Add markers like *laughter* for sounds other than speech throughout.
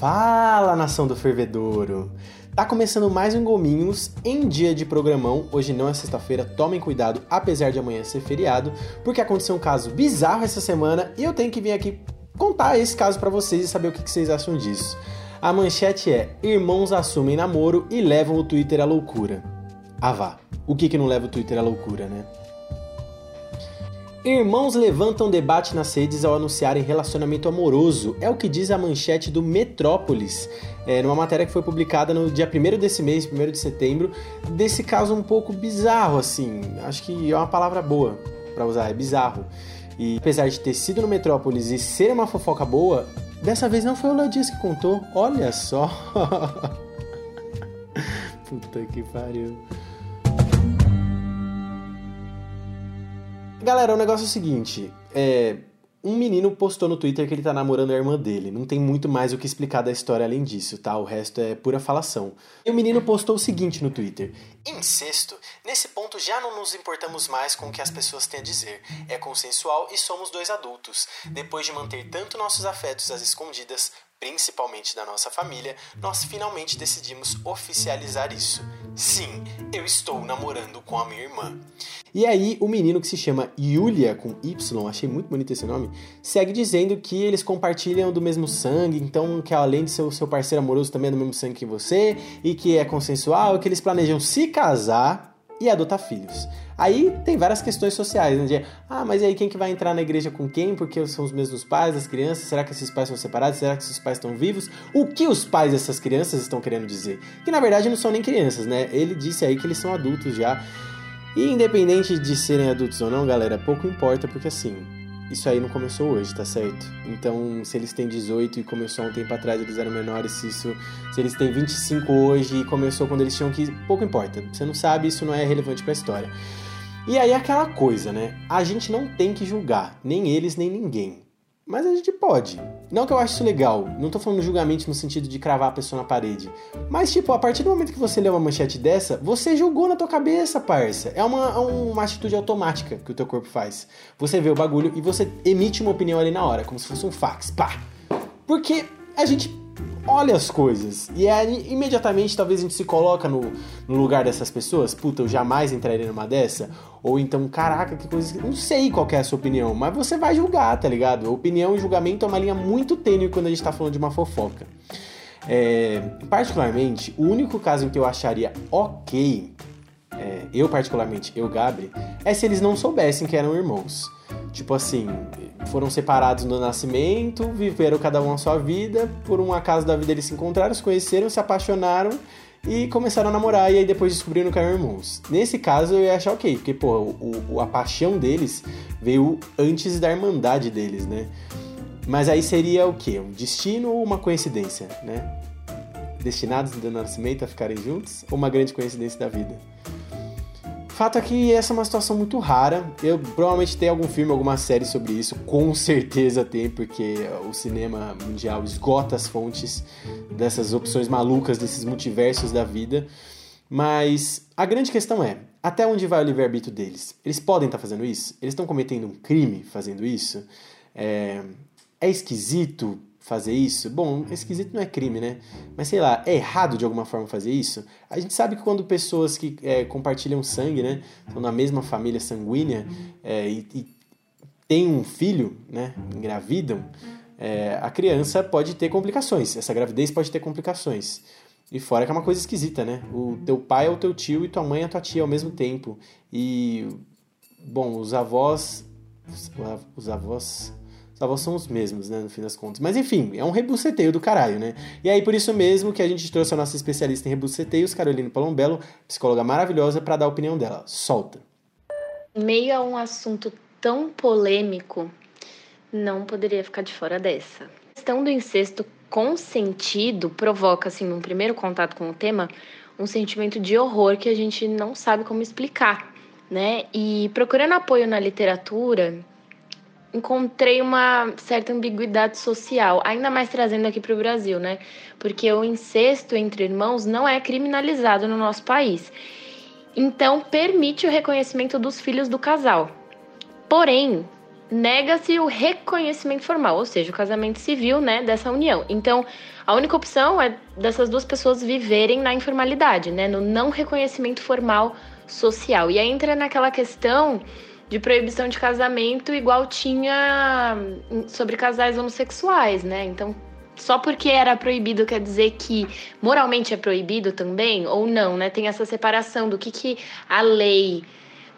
Fala, nação do fervedouro! Tá começando mais um Gominhos em dia de programão. Hoje não é sexta-feira, tomem cuidado, apesar de amanhã ser feriado, porque aconteceu um caso bizarro essa semana e eu tenho que vir aqui contar esse caso para vocês e saber o que vocês acham disso. A manchete é: Irmãos assumem namoro e levam o Twitter à loucura. Ah vá, o que que não leva o Twitter à loucura, né? Irmãos levantam debate nas redes ao anunciarem relacionamento amoroso, é o que diz a manchete do Metrópolis, é, numa matéria que foi publicada no dia 1 desse mês, 1 de setembro, desse caso um pouco bizarro, assim, acho que é uma palavra boa para usar, é bizarro. E apesar de ter sido no Metrópolis e ser uma fofoca boa, dessa vez não foi o Léo Dias que contou, olha só. *laughs* Puta que pariu. Galera, o negócio é o seguinte: é, um menino postou no Twitter que ele tá namorando a irmã dele. Não tem muito mais o que explicar da história além disso, tá? O resto é pura falação. E o menino postou o seguinte no Twitter: Incesto. Nesse ponto já não nos importamos mais com o que as pessoas têm a dizer. É consensual e somos dois adultos. Depois de manter tanto nossos afetos às escondidas, principalmente da nossa família, nós finalmente decidimos oficializar isso. Sim, eu estou namorando com a minha irmã. E aí, o menino que se chama Yulia, com Y, achei muito bonito esse nome, segue dizendo que eles compartilham do mesmo sangue, então que além de ser o seu parceiro amoroso também é do mesmo sangue que você, e que é consensual, que eles planejam se casar e adotar filhos. Aí tem várias questões sociais, né? De, ah, mas e aí quem que vai entrar na igreja com quem? Porque são os mesmos pais das crianças? Será que esses pais são separados? Será que esses pais estão vivos? O que os pais dessas crianças estão querendo dizer? Que na verdade não são nem crianças, né? Ele disse aí que eles são adultos já. E independente de serem adultos ou não, galera, pouco importa, porque assim, isso aí não começou hoje, tá certo? Então, se eles têm 18 e começou há um tempo atrás, eles eram menores, se isso. Se eles têm 25 hoje e começou quando eles tinham que. Pouco importa. Você não sabe, isso não é relevante para a história. E aí aquela coisa, né? A gente não tem que julgar, nem eles, nem ninguém. Mas a gente pode. Não que eu ache isso legal, não tô falando julgamento no sentido de cravar a pessoa na parede. Mas, tipo, a partir do momento que você lê uma manchete dessa, você julgou na tua cabeça, parça. É uma, uma atitude automática que o teu corpo faz. Você vê o bagulho e você emite uma opinião ali na hora, como se fosse um fax. Pá! Porque a gente olha as coisas. E aí, imediatamente, talvez a gente se coloca no, no, lugar dessas pessoas. Puta, eu jamais entraria numa dessa. Ou então, caraca, que coisa. Não sei qual é a sua opinião, mas você vai julgar, tá ligado? Opinião e julgamento é uma linha muito tênue quando a gente tá falando de uma fofoca. É, particularmente, o único caso em que eu acharia ok, é, eu particularmente, eu, Gabri, é se eles não soubessem que eram irmãos. Tipo assim, foram separados no nascimento, viveram cada um a sua vida, por um acaso da vida eles se encontraram, se conheceram, se apaixonaram e começaram a namorar e aí depois descobriram que eram irmãos. Nesse caso eu ia achar ok, porque pô, o, o, a paixão deles veio antes da irmandade deles, né? Mas aí seria o quê? Um destino ou uma coincidência, né? Destinados do nascimento a ficarem juntos ou uma grande coincidência da vida? Fato é que essa é uma situação muito rara. Eu provavelmente tem algum filme, alguma série sobre isso, com certeza tem, porque o cinema mundial esgota as fontes dessas opções malucas, desses multiversos da vida. Mas a grande questão é: até onde vai o livre-arbítrio deles? Eles podem estar fazendo isso? Eles estão cometendo um crime fazendo isso? É, é esquisito fazer isso? Bom, esquisito não é crime, né? Mas sei lá, é errado de alguma forma fazer isso? A gente sabe que quando pessoas que é, compartilham sangue, né? Estão na mesma família sanguínea é, e, e têm um filho, né? Engravidam, é, a criança pode ter complicações. Essa gravidez pode ter complicações. E fora que é uma coisa esquisita, né? O teu pai é o teu tio e tua mãe é a tua tia ao mesmo tempo. E, bom, os avós. Os avós avós são os mesmos, né, no fim das contas. Mas enfim, é um rebuceteio do caralho, né? E aí por isso mesmo que a gente trouxe a nossa especialista em rebuceteios, Carolina Palombello, psicóloga maravilhosa, para dar a opinião dela. Solta. Meio a um assunto tão polêmico, não poderia ficar de fora dessa. A questão do incesto consentido provoca, assim, num primeiro contato com o tema, um sentimento de horror que a gente não sabe como explicar, né? E procurando apoio na literatura, encontrei uma certa ambiguidade social, ainda mais trazendo aqui para o Brasil, né? Porque o incesto entre irmãos não é criminalizado no nosso país. Então, permite o reconhecimento dos filhos do casal. Porém, nega-se o reconhecimento formal, ou seja, o casamento civil, né, dessa união. Então, a única opção é dessas duas pessoas viverem na informalidade, né, no não reconhecimento formal social. E aí entra naquela questão de proibição de casamento igual tinha sobre casais homossexuais, né? Então, só porque era proibido quer dizer que moralmente é proibido também ou não, né? Tem essa separação do que, que a lei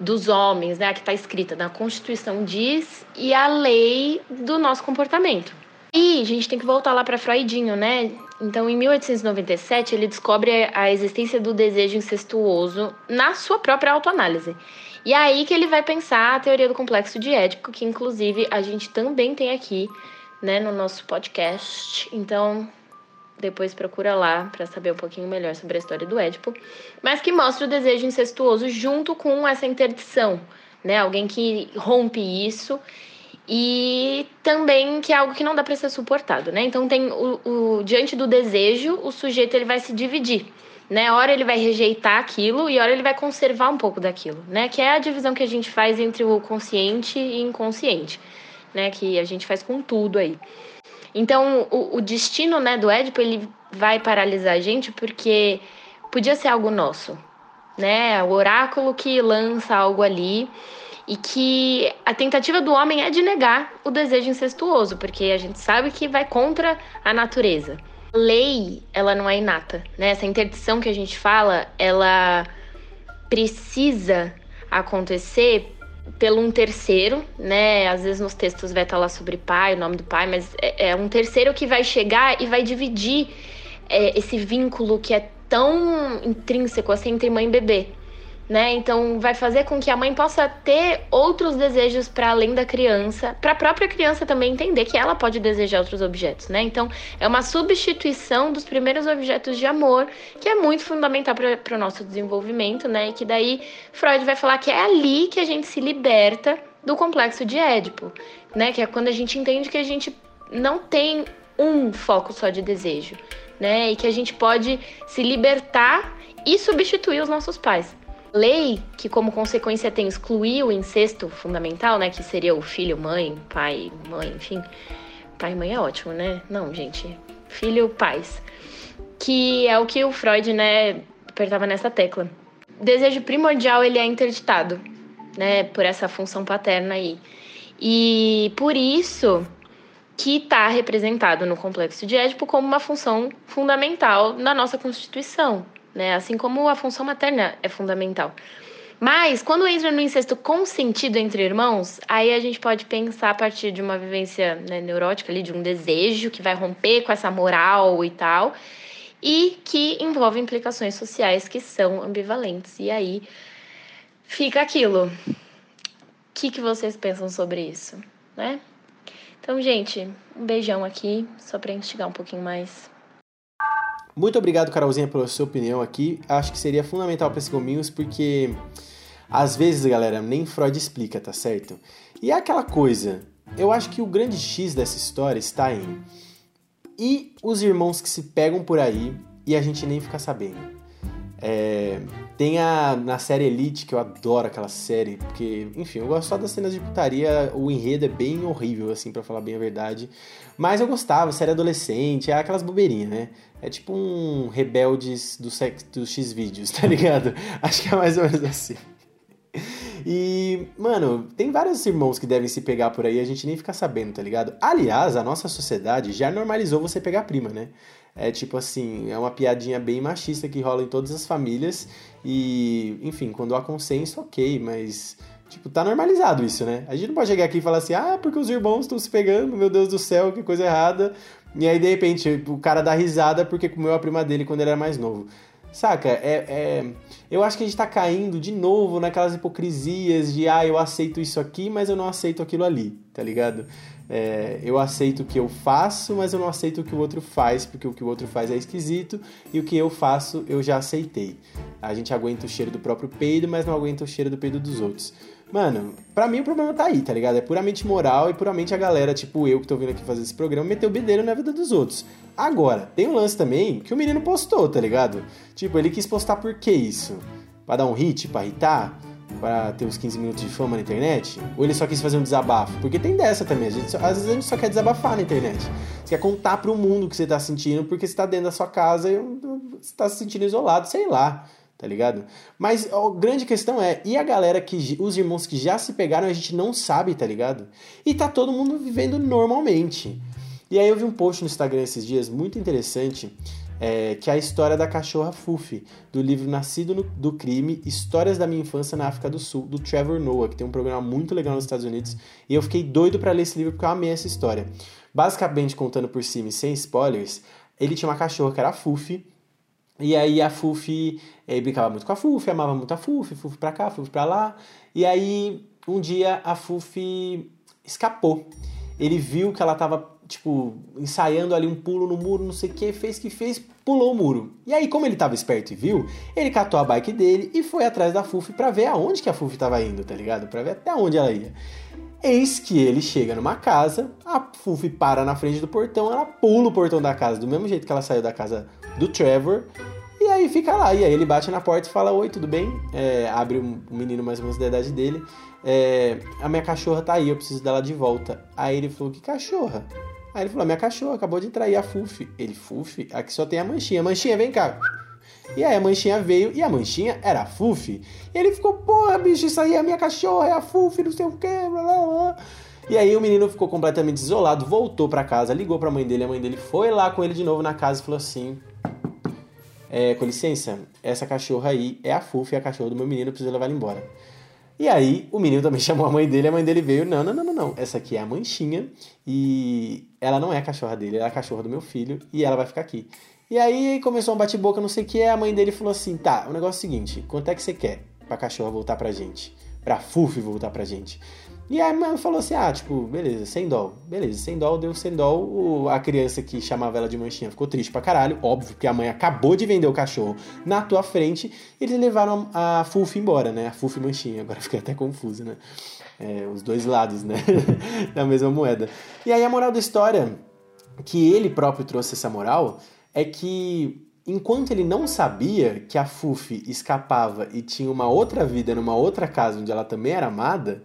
dos homens, né, que está escrita na Constituição diz e a lei do nosso comportamento. E a gente tem que voltar lá para Freudinho, né? Então, em 1897, ele descobre a existência do desejo incestuoso na sua própria autoanálise. E é aí que ele vai pensar a teoria do complexo de Édipo, que inclusive a gente também tem aqui, né, no nosso podcast. Então, depois procura lá para saber um pouquinho melhor sobre a história do Édipo, mas que mostra o desejo incestuoso junto com essa interdição, né? Alguém que rompe isso e também que é algo que não dá para ser suportado, né? Então tem o, o, diante do desejo, o sujeito ele vai se dividir, né? Hora ele vai rejeitar aquilo e hora ele vai conservar um pouco daquilo, né? Que é a divisão que a gente faz entre o consciente e inconsciente, né? Que a gente faz com tudo aí. Então, o, o destino né, do Édipo, ele vai paralisar a gente porque podia ser algo nosso, né? O oráculo que lança algo ali e que a tentativa do homem é de negar o desejo incestuoso, porque a gente sabe que vai contra a natureza. Lei, ela não é inata, né? Essa interdição que a gente fala, ela precisa acontecer pelo um terceiro, né? Às vezes nos textos vai estar lá sobre pai, o nome do pai, mas é, é um terceiro que vai chegar e vai dividir é, esse vínculo que é tão intrínseco assim entre mãe e bebê né? Então vai fazer com que a mãe possa ter outros desejos para além da criança, para a própria criança também entender que ela pode desejar outros objetos, né? Então é uma substituição dos primeiros objetos de amor, que é muito fundamental para o nosso desenvolvimento, né? E que daí Freud vai falar que é ali que a gente se liberta do complexo de Édipo, né? Que é quando a gente entende que a gente não tem um foco só de desejo, né? E que a gente pode se libertar e substituir os nossos pais lei que, como consequência, tem excluir o incesto fundamental, né? Que seria o filho, mãe, pai, mãe, enfim. Pai e mãe é ótimo, né? Não, gente. Filho, pais. Que é o que o Freud, né, apertava nessa tecla. Desejo primordial, ele é interditado, né? Por essa função paterna aí. E por isso que está representado no complexo de Édipo como uma função fundamental na nossa Constituição, né? Assim como a função materna é fundamental. Mas quando entra no incesto consentido entre irmãos, aí a gente pode pensar a partir de uma vivência né, neurótica ali, de um desejo que vai romper com essa moral e tal, e que envolve implicações sociais que são ambivalentes. E aí fica aquilo. O que, que vocês pensam sobre isso, né? Então, gente, um beijão aqui, só pra instigar um pouquinho mais. Muito obrigado, Carolzinha, pela sua opinião aqui. Acho que seria fundamental para esses gominhos, porque às vezes, galera, nem Freud explica, tá certo? E é aquela coisa, eu acho que o grande X dessa história está em. E os irmãos que se pegam por aí e a gente nem fica sabendo. É, tem a na série Elite, que eu adoro aquela série, porque, enfim, eu gosto só das cenas de putaria, o enredo é bem horrível, assim, para falar bem a verdade. Mas eu gostava, série adolescente, é aquelas bobeirinhas, né? É tipo um rebeldes do, sex, do X-Vídeos, tá ligado? *laughs* Acho que é mais ou menos assim. E, mano, tem vários irmãos que devem se pegar por aí, a gente nem fica sabendo, tá ligado? Aliás, a nossa sociedade já normalizou você pegar prima, né? É tipo assim, é uma piadinha bem machista que rola em todas as famílias. E, enfim, quando há consenso, ok, mas. Tipo, tá normalizado isso, né? A gente não pode chegar aqui e falar assim, ah, porque os irmãos estão se pegando, meu Deus do céu, que coisa errada. E aí, de repente, o cara dá risada porque comeu a prima dele quando ele era mais novo. Saca? É, é, eu acho que a gente tá caindo de novo naquelas hipocrisias de, ah, eu aceito isso aqui, mas eu não aceito aquilo ali, tá ligado? É, eu aceito o que eu faço, mas eu não aceito o que o outro faz, porque o que o outro faz é esquisito e o que eu faço eu já aceitei. A gente aguenta o cheiro do próprio peido, mas não aguenta o cheiro do peido dos outros. Mano, pra mim o problema tá aí, tá ligado? É puramente moral e puramente a galera, tipo eu que tô vindo aqui fazer esse programa, meter o bedelho na vida dos outros. Agora, tem um lance também que o menino postou, tá ligado? Tipo, ele quis postar por que isso? Pra dar um hit, pra irritar? Para ter os 15 minutos de fama na internet? Ou ele só quis fazer um desabafo? Porque tem dessa também. Gente às vezes a gente só quer desabafar na internet. Você quer contar pro mundo o que você tá sentindo porque você tá dentro da sua casa e você tá se sentindo isolado, sei lá tá ligado? Mas a grande questão é, e a galera que, os irmãos que já se pegaram, a gente não sabe, tá ligado? E tá todo mundo vivendo normalmente. E aí eu vi um post no Instagram esses dias muito interessante, é, que é a história da cachorra Fufi, do livro Nascido no, do Crime, Histórias da Minha Infância na África do Sul, do Trevor Noah, que tem um programa muito legal nos Estados Unidos, e eu fiquei doido para ler esse livro porque eu amei essa história. Basicamente, contando por cima e sem spoilers, ele tinha uma cachorra que era a Fufi, e aí a Fufi ele brincava muito com a Fufi, amava muito a Fufi, Fufi pra cá, Fufi pra lá. E aí um dia a Fufi escapou. Ele viu que ela tava, tipo, ensaiando ali um pulo no muro, não sei o que, fez que fez, pulou o muro. E aí, como ele tava esperto e viu, ele catou a bike dele e foi atrás da Fufi pra ver aonde que a Fufi tava indo, tá ligado? Pra ver até onde ela ia. Eis que ele chega numa casa, a Fufi para na frente do portão, ela pula o portão da casa, do mesmo jeito que ela saiu da casa do Trevor, e aí fica lá. E aí ele bate na porta e fala: Oi, tudo bem? É, abre um, menino mais ou menos da idade dele. É, a minha cachorra tá aí, eu preciso dela de volta. Aí ele falou: Que cachorra? Aí ele falou: Minha cachorra acabou de trair a Fufi. Ele: Fufi? Aqui só tem a manchinha. Manchinha, vem cá. E aí a manchinha veio e a manchinha era a Fufi. E ele ficou, porra, bicho, isso aí é a minha cachorra, é a Fufi, não sei o que, blá blá blá. E aí o menino ficou completamente isolado, voltou para casa, ligou pra mãe dele, a mãe dele foi lá com ele de novo na casa e falou assim: é, com licença, essa cachorra aí é a Fufi, é a cachorra do meu menino, eu preciso levar ela embora. E aí, o menino também *laughs* chamou a mãe dele, a mãe dele veio, não, não, não, não, não, essa aqui é a Manchinha, e ela não é a cachorra dele, ela é a cachorra do meu filho, e ela vai ficar aqui. E aí começou um bate-boca, não sei o que, a mãe dele falou assim, tá, o negócio é o seguinte, quanto é que você quer pra cachorra voltar pra gente? Pra Fufi voltar pra gente? E a mãe falou assim: ah, tipo, beleza, sem dó. Beleza, sem dó, deu sem dó. A criança que chamava ela de manchinha ficou triste pra caralho. Óbvio que a mãe acabou de vender o cachorro na tua frente. Eles levaram a Fufi embora, né? A Fufi manchinha. Agora fiquei até confuso, né? É, os dois lados, né? *laughs* da mesma moeda. E aí a moral da história, que ele próprio trouxe essa moral, é que enquanto ele não sabia que a Fufi escapava e tinha uma outra vida numa outra casa onde ela também era amada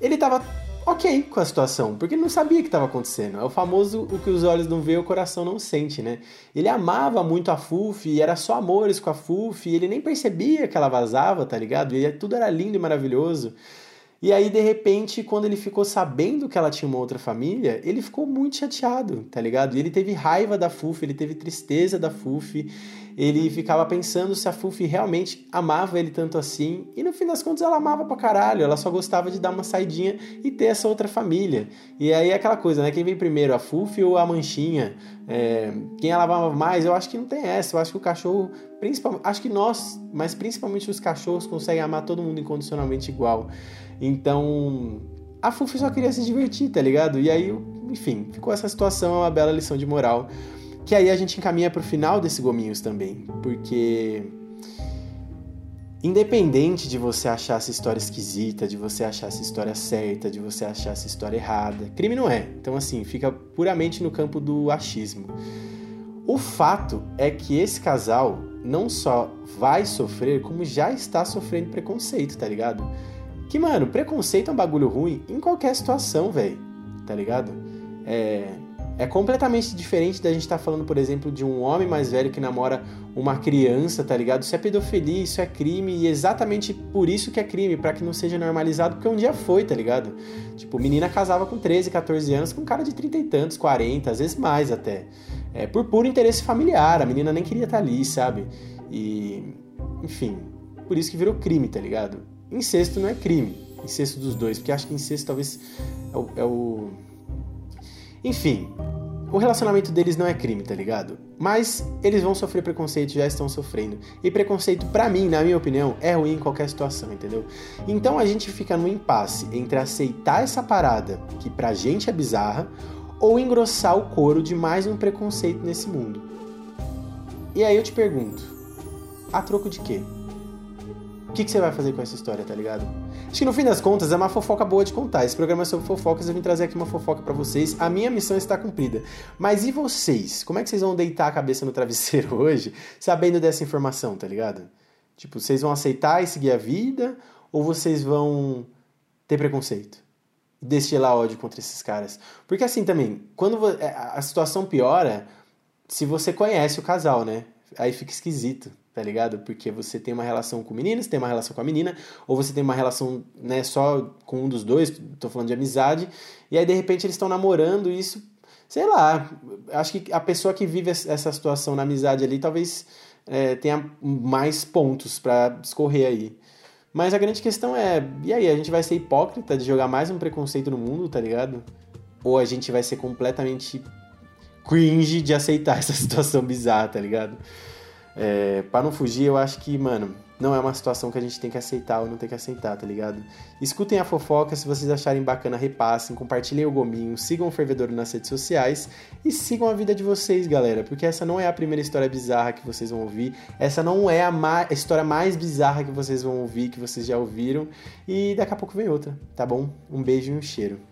ele tava ok com a situação, porque ele não sabia o que estava acontecendo. É o famoso o que os olhos não veem, o coração não sente, né? Ele amava muito a Fufi, era só amores com a Fufi, ele nem percebia que ela vazava, tá ligado? E tudo era lindo e maravilhoso. E aí, de repente, quando ele ficou sabendo que ela tinha uma outra família, ele ficou muito chateado, tá ligado? E ele teve raiva da Fufi, ele teve tristeza da Fufi, ele ficava pensando se a Fufi realmente amava ele tanto assim, e no fim das contas ela amava pra caralho, ela só gostava de dar uma saidinha e ter essa outra família. E aí é aquela coisa, né? Quem vem primeiro, a Fufi ou a Manchinha? É, quem ela amava mais? Eu acho que não tem essa, eu acho que o cachorro, principalmente, acho que nós, mas principalmente os cachorros conseguem amar todo mundo incondicionalmente igual. Então, a Fufi só queria se divertir, tá ligado? E aí, enfim, ficou essa situação, é uma bela lição de moral que aí a gente encaminha para o final desse Gominhos também, porque independente de você achar essa história esquisita, de você achar essa história certa, de você achar essa história errada, crime não é. Então assim, fica puramente no campo do achismo. O fato é que esse casal não só vai sofrer, como já está sofrendo preconceito, tá ligado? Que, mano, preconceito é um bagulho ruim em qualquer situação, velho. Tá ligado? É, é completamente diferente da gente estar tá falando, por exemplo, de um homem mais velho que namora uma criança, tá ligado? Isso é pedofilia, isso é crime, e exatamente por isso que é crime, para que não seja normalizado, porque um dia foi, tá ligado? Tipo, menina casava com 13, 14 anos com um cara de 30 e tantos, 40, às vezes mais até. É, por puro interesse familiar, a menina nem queria estar tá ali, sabe? E, enfim, por isso que virou crime, tá ligado? Incesto não é crime, incesto dos dois, porque acho que incesto talvez é o, é o enfim, o relacionamento deles não é crime, tá ligado? Mas eles vão sofrer preconceito, já estão sofrendo. E preconceito, para mim, na minha opinião, é ruim em qualquer situação, entendeu? Então a gente fica no impasse entre aceitar essa parada, que pra gente é bizarra, ou engrossar o couro de mais um preconceito nesse mundo. E aí eu te pergunto, a troco de quê? O que, que você vai fazer com essa história, tá ligado? Acho que no fim das contas é uma fofoca boa de contar. Esse programa é sobre fofocas, eu vim trazer aqui uma fofoca para vocês. A minha missão está cumprida. Mas e vocês? Como é que vocês vão deitar a cabeça no travesseiro *laughs* hoje, sabendo dessa informação, tá ligado? Tipo, vocês vão aceitar e seguir a vida? ou vocês vão ter preconceito? Destilar ódio contra esses caras? Porque assim também, quando é, a situação piora, se você conhece o casal, né? Aí fica esquisito, tá ligado? Porque você tem uma relação com o menino, você tem uma relação com a menina, ou você tem uma relação, né, só com um dos dois, tô falando de amizade, e aí de repente eles estão namorando e isso, sei lá, acho que a pessoa que vive essa situação na amizade ali talvez é, tenha mais pontos para discorrer aí. Mas a grande questão é, e aí, a gente vai ser hipócrita de jogar mais um preconceito no mundo, tá ligado? Ou a gente vai ser completamente cringe de aceitar *laughs* essa situação bizarra, tá ligado? É, para não fugir, eu acho que, mano, não é uma situação que a gente tem que aceitar ou não tem que aceitar, tá ligado? Escutem a fofoca, se vocês acharem bacana, repassem, compartilhem o gominho, sigam o Fervedouro nas redes sociais e sigam a vida de vocês, galera, porque essa não é a primeira história bizarra que vocês vão ouvir, essa não é a, a história mais bizarra que vocês vão ouvir, que vocês já ouviram, e daqui a pouco vem outra, tá bom? Um beijo e um cheiro.